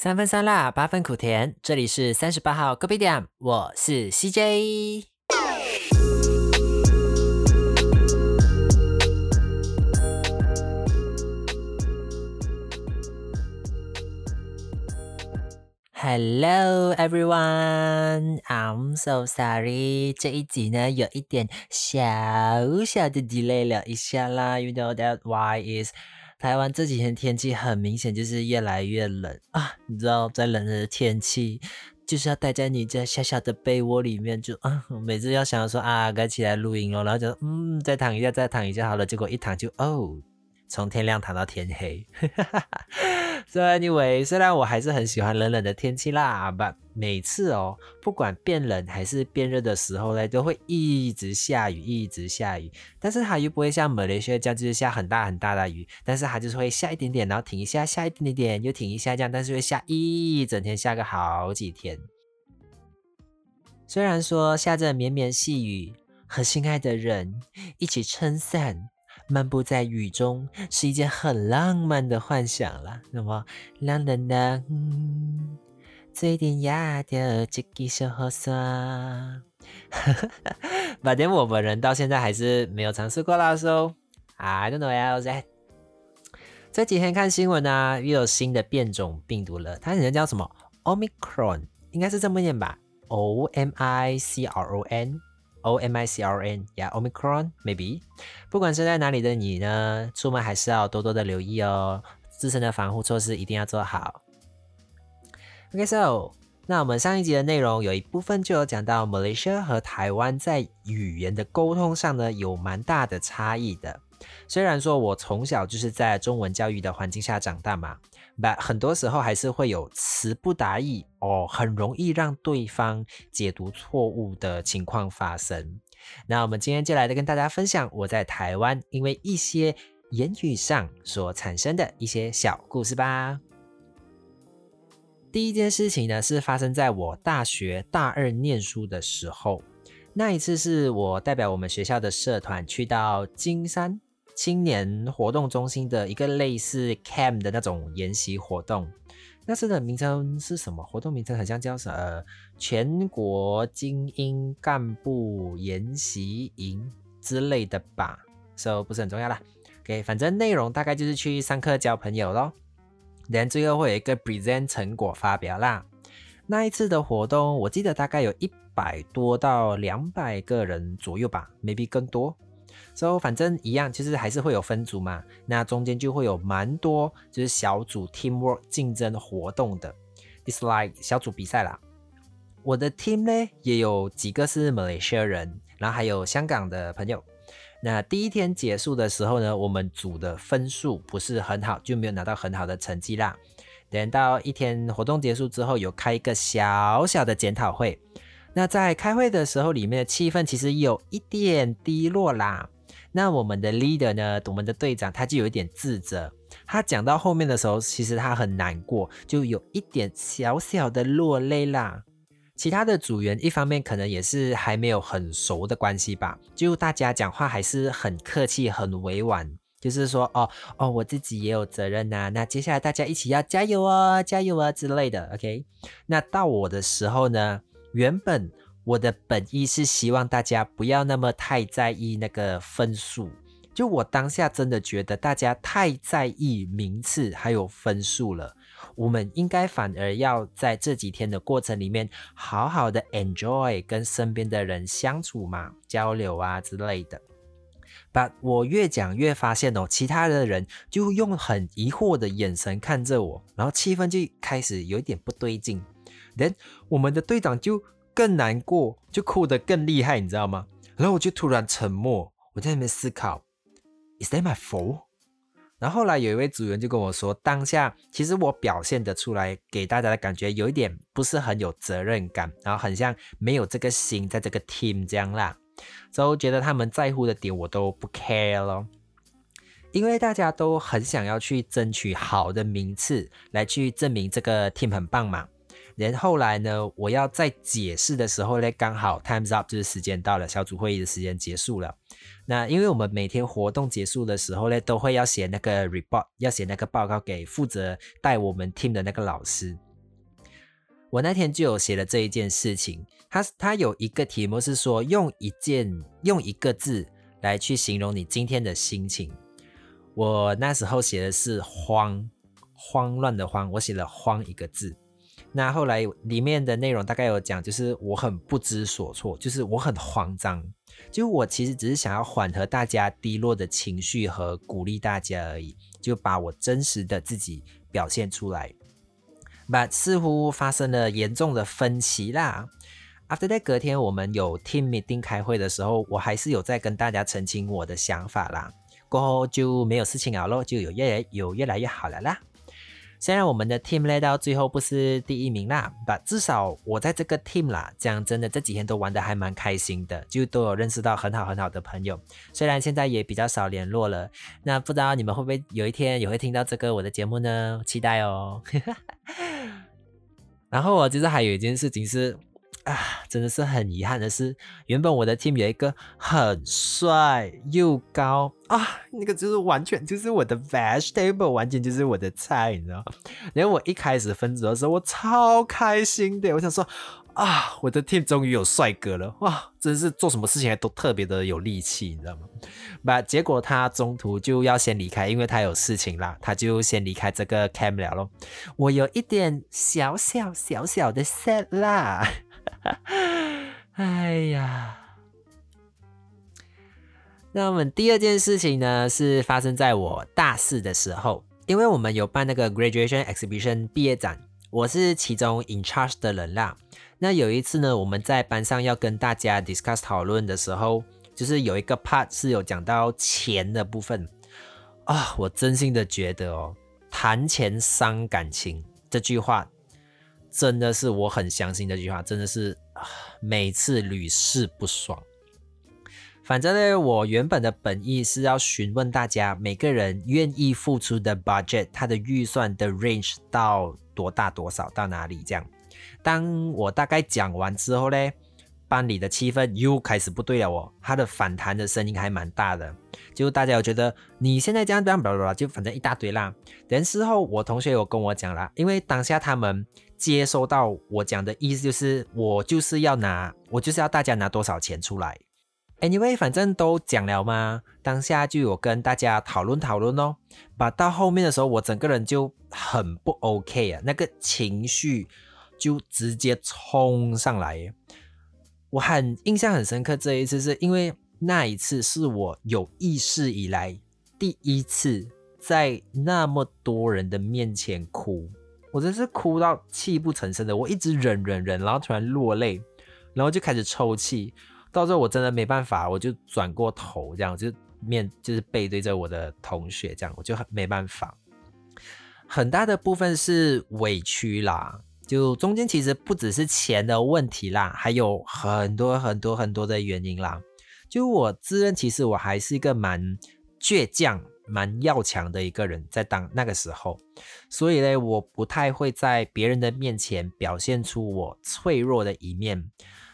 三分酸辣，八分苦甜。这里是三十八号隔壁店，我是 CJ。Hello everyone, I'm so sorry。这一集呢有一点小小的 delay 了一下啦。You know that why is 台湾这几天天气很明显就是越来越冷啊！你知道在冷的天气就是要待在你这小小的被窝里面，就啊，每次要想说啊该起来录音了，然后就嗯再躺一下再躺一下好了，结果一躺就哦。从天亮躺到天黑，所以 anyway，虽然我还是很喜欢冷冷的天气啦，but 每次哦，不管变冷还是变热的时候呢，都会一直下雨，一直下雨。但是它又不会像马来西亚这样，就是下很大很大的雨，但是它就是会下一点点，然后停一下，下一点点，又停一下这样，但是会下一整天，下个好几天。虽然说下着绵绵细雨，和心爱的人一起撑伞。漫步在雨中是一件很浪漫的幻想了。那么，冷冷的，最典雅的这个小河酸，反正我本人到现在还是没有尝试过啦。So I don't know else. 这几天看新闻啊，又有新的变种病毒了，它好像叫什么 Omicron，应该是这么念吧？O M I C R O N。O M I C R N，呀，Omicron maybe。不管是在哪里的你呢，出门还是要多多的留意哦，自身的防护措施一定要做好。OK，so，那我们上一集的内容有一部分就有讲到，Malaysia 和台湾在语言的沟通上呢有蛮大的差异的。虽然说我从小就是在中文教育的环境下长大嘛。但很多时候还是会有词不达意哦，很容易让对方解读错误的情况发生。那我们今天就来跟大家分享我在台湾因为一些言语上所产生的一些小故事吧。第一件事情呢，是发生在我大学大二念书的时候，那一次是我代表我们学校的社团去到金山。青年活动中心的一个类似 camp 的那种研习活动，那次的名称是什么？活动名称好像叫什么？全国精英干部研习营之类的吧，So 不是很重要啦。OK，反正内容大概就是去上课交朋友咯。然后最后会有一个 present 成果发表啦。那一次的活动，我记得大概有一百多到两百个人左右吧，maybe 更多。所以反正一样，其实还是会有分组嘛。那中间就会有蛮多就是小组 teamwork 竞争活动的，it's like 小组比赛啦。我的 team 呢也有几个是马来西亚人，然后还有香港的朋友。那第一天结束的时候呢，我们组的分数不是很好，就没有拿到很好的成绩啦。等到一天活动结束之后，有开一个小小的检讨会。那在开会的时候，里面的气氛其实有一点低落啦。那我们的 leader 呢？我们的队长他就有一点自责。他讲到后面的时候，其实他很难过，就有一点小小的落泪啦。其他的组员一方面可能也是还没有很熟的关系吧，就大家讲话还是很客气、很委婉，就是说哦哦，我自己也有责任呐。那接下来大家一起要加油啊，加油啊之类的。OK，那到我的时候呢，原本。我的本意是希望大家不要那么太在意那个分数，就我当下真的觉得大家太在意名次还有分数了。我们应该反而要在这几天的过程里面，好好的 enjoy 跟身边的人相处嘛，交流啊之类的。But 我越讲越发现哦，其他的人就用很疑惑的眼神看着我，然后气氛就开始有一点不对劲。Then 我们的队长就。更难过，就哭得更厉害，你知道吗？然后我就突然沉默，我在那边思考，Is that my fault？然后后来有一位组员就跟我说，当下其实我表现得出来，给大家的感觉有一点不是很有责任感，然后很像没有这个心在这个 team 这样啦，所以觉得他们在乎的点我都不 care 咯，因为大家都很想要去争取好的名次，来去证明这个 team 很棒嘛。然后来呢，我要在解释的时候呢，刚好 times up 就是时间到了，小组会议的时间结束了。那因为我们每天活动结束的时候呢，都会要写那个 report，要写那个报告给负责带我们 team 的那个老师。我那天就有写了这一件事情。它它有一个题目是说，用一件用一个字来去形容你今天的心情。我那时候写的是慌，慌乱的慌，我写了慌一个字。那后来里面的内容大概有讲，就是我很不知所措，就是我很慌张，就我其实只是想要缓和大家低落的情绪和鼓励大家而已，就把我真实的自己表现出来。But 似乎发生了严重的分歧啦。After that，隔天我们有 team meeting 开会的时候，我还是有在跟大家澄清我的想法啦。过后就没有事情了咯，就有越来有越来越好了啦。虽然我们的 team 累到最后不是第一名啦但至少我在这个 team 啦，讲真的这几天都玩的还蛮开心的，就都有认识到很好很好的朋友。虽然现在也比较少联络了，那不知道你们会不会有一天也会听到这个我的节目呢？期待哦。然后我其实还有一件事情是。啊，真的是很遗憾的是，原本我的 team 有一个很帅又高啊，那个就是完全就是我的 vegetable，完全就是我的菜，你知道？然后我一开始分组的时候，我超开心的，我想说啊，我的 team 终于有帅哥了，哇，真是做什么事情都特别的有力气，你知道吗？把结果他中途就要先离开，因为他有事情啦，他就先离开这个 camp 了咯。我有一点小小小小的 sad 啦。哎呀，那我们第二件事情呢，是发生在我大四的时候，因为我们有办那个 graduation exhibition 毕业展，我是其中 in charge 的人啦。那有一次呢，我们在班上要跟大家 discuss 讨论的时候，就是有一个 part 是有讲到钱的部分啊，我真心的觉得哦，谈钱伤感情这句话。真的是我很相信这句话，真的是每次屡试不爽。反正呢，我原本的本意是要询问大家每个人愿意付出的 budget，他的预算的 range 到多大多少到哪里这样。当我大概讲完之后呢，班里的气氛又开始不对了哦，他的反弹的声音还蛮大的，就大家有觉得你现在这样这样，巴拉巴拉，就反正一大堆啦。等事后我同学有跟我讲啦，因为当下他们。接收到我讲的意思就是，我就是要拿，我就是要大家拿多少钱出来。Anyway，反正都讲了嘛，当下就有跟大家讨论讨论哦。把到后面的时候，我整个人就很不 OK 啊，那个情绪就直接冲上来。我很印象很深刻，这一次是因为那一次是我有意识以来第一次在那么多人的面前哭。我真是哭到泣不成声的，我一直忍忍忍，然后突然落泪，然后就开始抽泣。到最后我真的没办法，我就转过头，这样就面就是背对着我的同学，这样我就很没办法。很大的部分是委屈啦，就中间其实不只是钱的问题啦，还有很多很多很多的原因啦。就我自认其实我还是一个蛮倔强。蛮要强的一个人，在当那个时候，所以呢，我不太会在别人的面前表现出我脆弱的一面。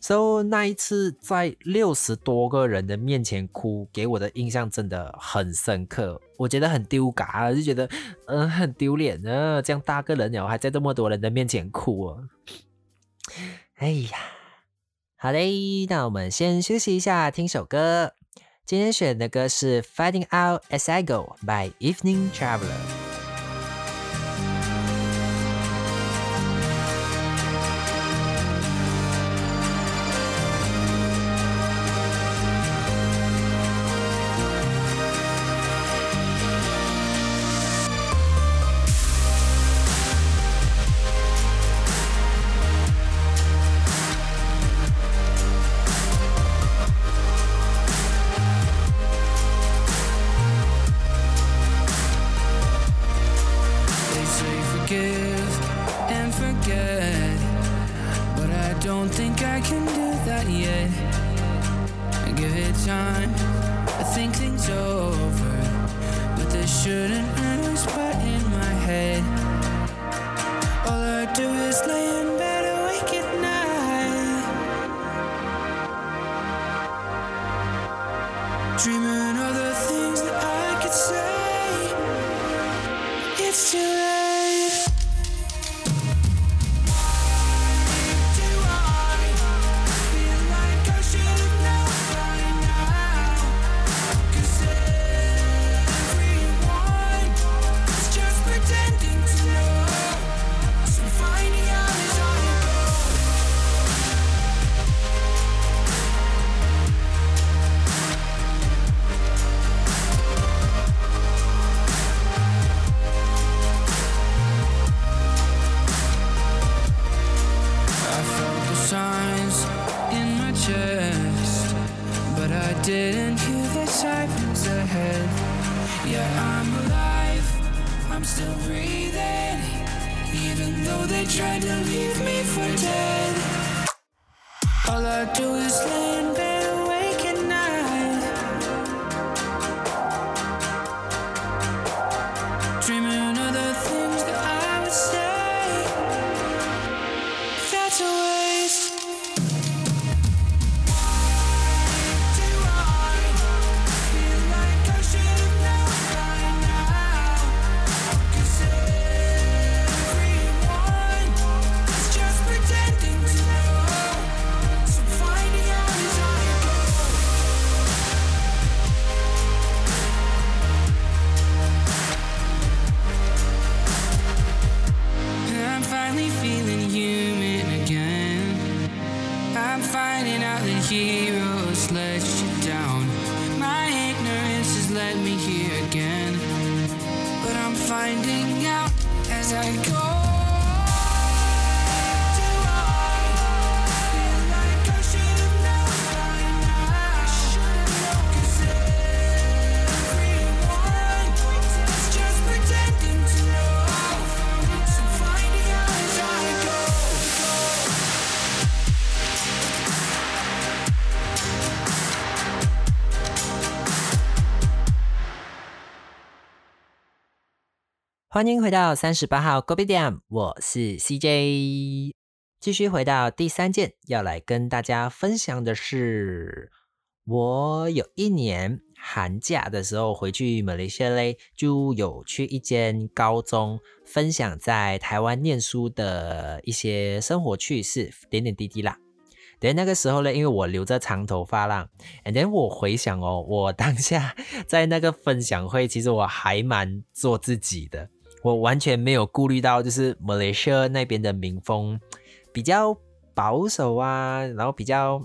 所以那一次在六十多个人的面前哭，给我的印象真的很深刻。我觉得很丢嘎，就觉得嗯很丢脸啊，这样大个人了，还在这么多人的面前哭啊！哎呀，好嘞，那我们先休息一下，听首歌。今天选的歌是《Fighting Out As I Go》by Evening Traveler。 think things over, but they shouldn't expect. I'm finding out that heroes let you down. My ignorance has led me here again. But I'm finding out as I go. 欢迎回到三十八号 Go b d a m 我是 CJ。继续回到第三件，要来跟大家分享的是，我有一年寒假的时候回去马来西亚嘞，就有去一间高中分享在台湾念书的一些生活趣事，点点滴滴啦。对，那个时候呢，因为我留着长头发啦，and then 我回想哦，我当下在那个分享会，其实我还蛮做自己的，我完全没有顾虑到，就是马来西亚那边的民风比较保守啊，然后比较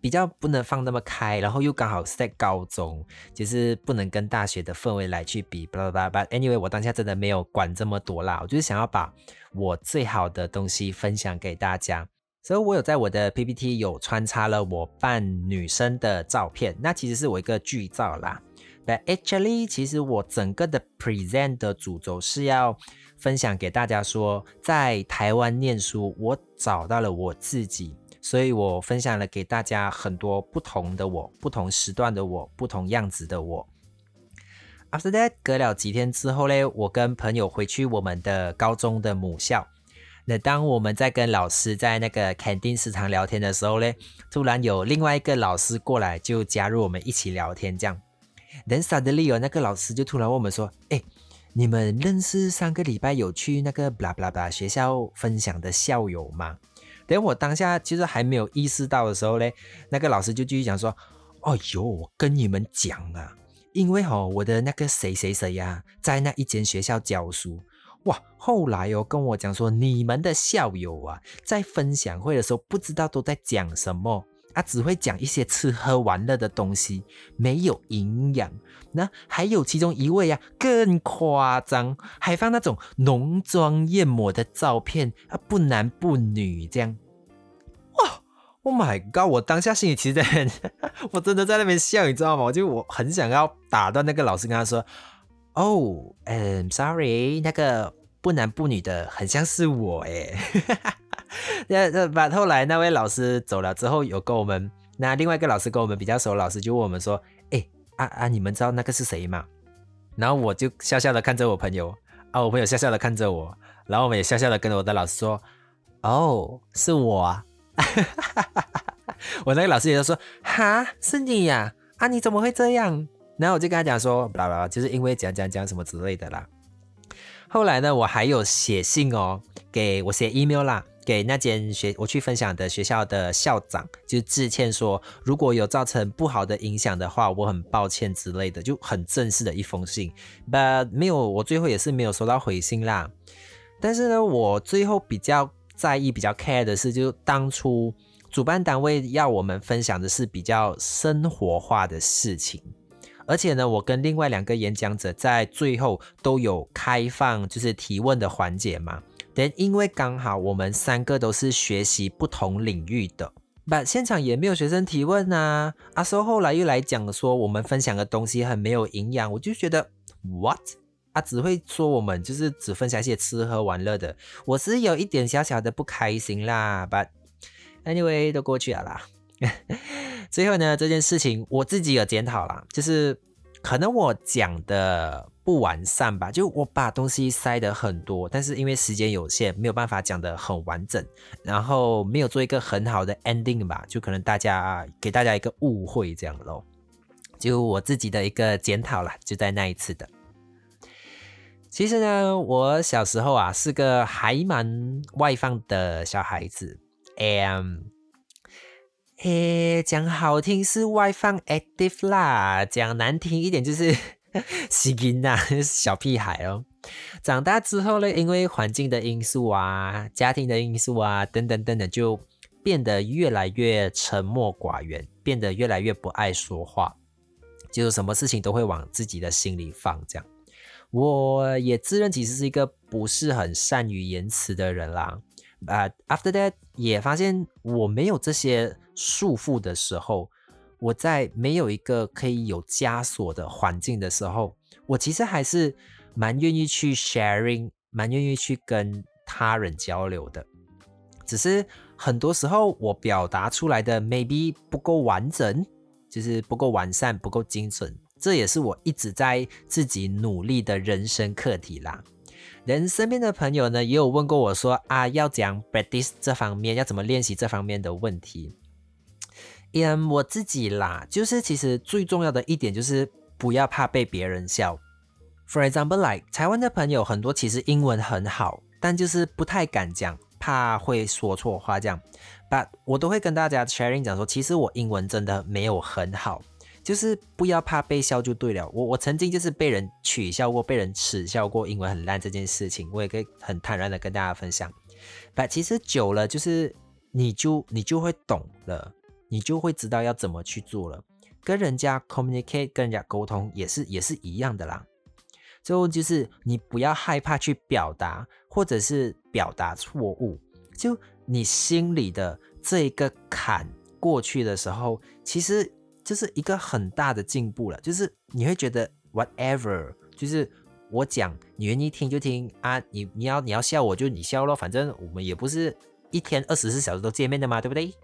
比较不能放那么开，然后又刚好是在高中，就是不能跟大学的氛围来去比，巴拉巴拉巴拉。Anyway，我当下真的没有管这么多啦，我就是想要把我最好的东西分享给大家。所以我有在我的 PPT 有穿插了我扮女生的照片，那其实是我一个剧照啦。Actually，其实我整个的 present 的主轴是要分享给大家说，在台湾念书，我找到了我自己，所以我分享了给大家很多不同的我，不同时段的我，不同样子的我。After that，隔了几天之后嘞，我跟朋友回去我们的高中的母校。那当我们在跟老师在那个肯定食堂聊天的时候嘞，突然有另外一个老师过来，就加入我们一起聊天，这样。Then suddenly 有那个老师就突然问我们说：“哎，你们认识上个礼拜有去那个 blah blah blah 学校分享的校友吗？”等我当下其实还没有意识到的时候嘞，那个老师就继续讲说：“哦哟，我跟你们讲啊，因为哦，我的那个谁谁谁呀、在那一间学校教书。”哇，后来哦跟我讲说，你们的校友啊，在分享会的时候不知道都在讲什么，啊，只会讲一些吃喝玩乐的东西，没有营养。那还有其中一位啊更夸张，还放那种浓妆艳抹的照片啊，不男不女这样。哇，Oh my god！我当下心里其实很，我真的在那边笑，你知道吗？我就我很想要打断那个老师，跟他说。哦，嗯，sorry，那个不男不女的很像是我诶。那那把后来那位老师走了之后，有跟我们那另外一个老师跟我们比较熟，老师就问我们说：“哎啊啊，你们知道那个是谁吗？”然后我就笑笑的看着我朋友，啊，我朋友笑笑的看着我，然后我们也笑笑的跟我的老师说：“哦，是我啊。” 我那个老师也就说：“哈，是你呀？啊，你怎么会这样？”然后我就跟他讲说，巴拉巴拉，就是因为讲讲讲什么之类的啦。后来呢，我还有写信哦，给我写 email 啦，给那间学我去分享的学校的校长，就致歉说，如果有造成不好的影响的话，我很抱歉之类的，就很正式的一封信。But 没有，我最后也是没有收到回信啦。但是呢，我最后比较在意、比较 care 的是，就当初主办单位要我们分享的是比较生活化的事情。而且呢，我跟另外两个演讲者在最后都有开放，就是提问的环节嘛。因为刚好我们三个都是学习不同领域的，，but 现场也没有学生提问啊。阿收后来又来讲说我们分享的东西很没有营养，我就觉得 what 啊，只会说我们就是只分享一些吃喝玩乐的，我是有一点小小的不开心啦。But anyway 都过去了啦。最后呢，这件事情我自己有检讨啦，就是可能我讲的不完善吧，就我把东西塞得很多，但是因为时间有限，没有办法讲得很完整，然后没有做一个很好的 ending 吧，就可能大家给大家一个误会这样咯。就我自己的一个检讨啦，就在那一次的。其实呢，我小时候啊是个还蛮外放的小孩子，am。嘿，讲好听是外放 active 啦，讲难听一点就是 死音呐，小屁孩哦。长大之后呢，因为环境的因素啊、家庭的因素啊等等等等，就变得越来越沉默寡言，变得越来越不爱说话，就是什么事情都会往自己的心里放。这样，我也自认其实是一个不是很善于言辞的人啦。啊，after that 也发现我没有这些。束缚的时候，我在没有一个可以有枷锁的环境的时候，我其实还是蛮愿意去 sharing，蛮愿意去跟他人交流的。只是很多时候我表达出来的 maybe 不够完整，就是不够完善，不够精准。这也是我一直在自己努力的人生课题啦。人身边的朋友呢，也有问过我说啊，要讲 practice 这方面，要怎么练习这方面的问题。嗯，我自己啦，就是其实最重要的一点就是不要怕被别人笑。For example, like 台湾的朋友很多其实英文很好，但就是不太敢讲，怕会说错话这样。But 我都会跟大家 sharing 讲说，其实我英文真的没有很好，就是不要怕被笑就对了。我我曾经就是被人取笑过，被人耻笑过英文很烂这件事情，我也可以很坦然的跟大家分享。But 其实久了，就是你就你就会懂了。你就会知道要怎么去做了。跟人家 communicate，跟人家沟通也是也是一样的啦。最后就是你不要害怕去表达，或者是表达错误。就你心里的这一个坎过去的时候，其实就是一个很大的进步了。就是你会觉得 whatever，就是我讲你愿意听就听啊，你你要你要笑我就你笑咯，反正我们也不是一天二十四小时都见面的嘛，对不对？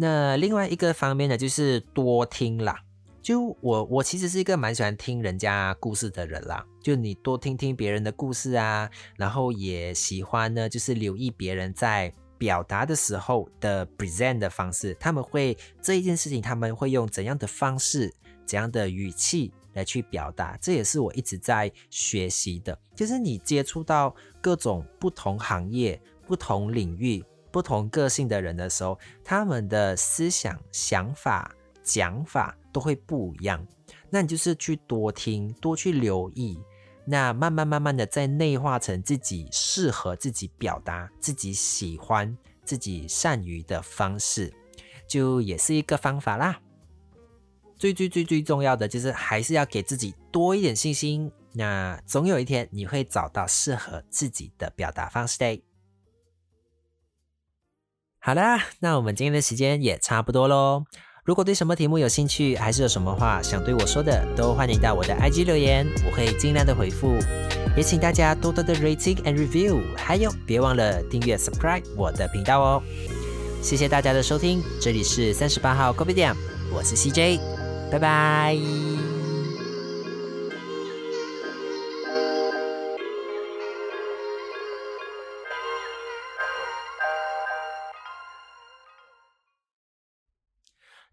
那另外一个方面呢，就是多听啦。就我，我其实是一个蛮喜欢听人家故事的人啦。就你多听听别人的故事啊，然后也喜欢呢，就是留意别人在表达的时候的 present 的方式。他们会这一件事情，他们会用怎样的方式、怎样的语气来去表达？这也是我一直在学习的。就是你接触到各种不同行业、不同领域。不同个性的人的时候，他们的思想、想法、讲法都会不一样。那你就是去多听，多去留意，那慢慢慢慢的再内化成自己适合自己表达、自己喜欢、自己善于的方式，就也是一个方法啦。最最最最重要的就是还是要给自己多一点信心。那总有一天你会找到适合自己的表达方式的。好啦，那我们今天的时间也差不多喽。如果对什么题目有兴趣，还是有什么话想对我说的，都欢迎到我的 IG 留言，我会尽量的回复。也请大家多多的 rating and review，还有别忘了订阅 subscribe 我的频道哦。谢谢大家的收听，这里是三十八号 Coffee 店，我是 CJ，拜拜。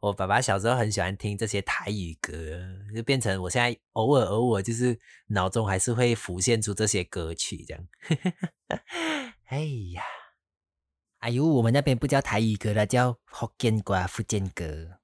我爸爸小时候很喜欢听这些台语歌，就变成我现在偶尔偶尔就是脑中还是会浮现出这些歌曲这样。哎呀，哎呦，我们那边不叫台语歌了，叫福建歌、福建歌。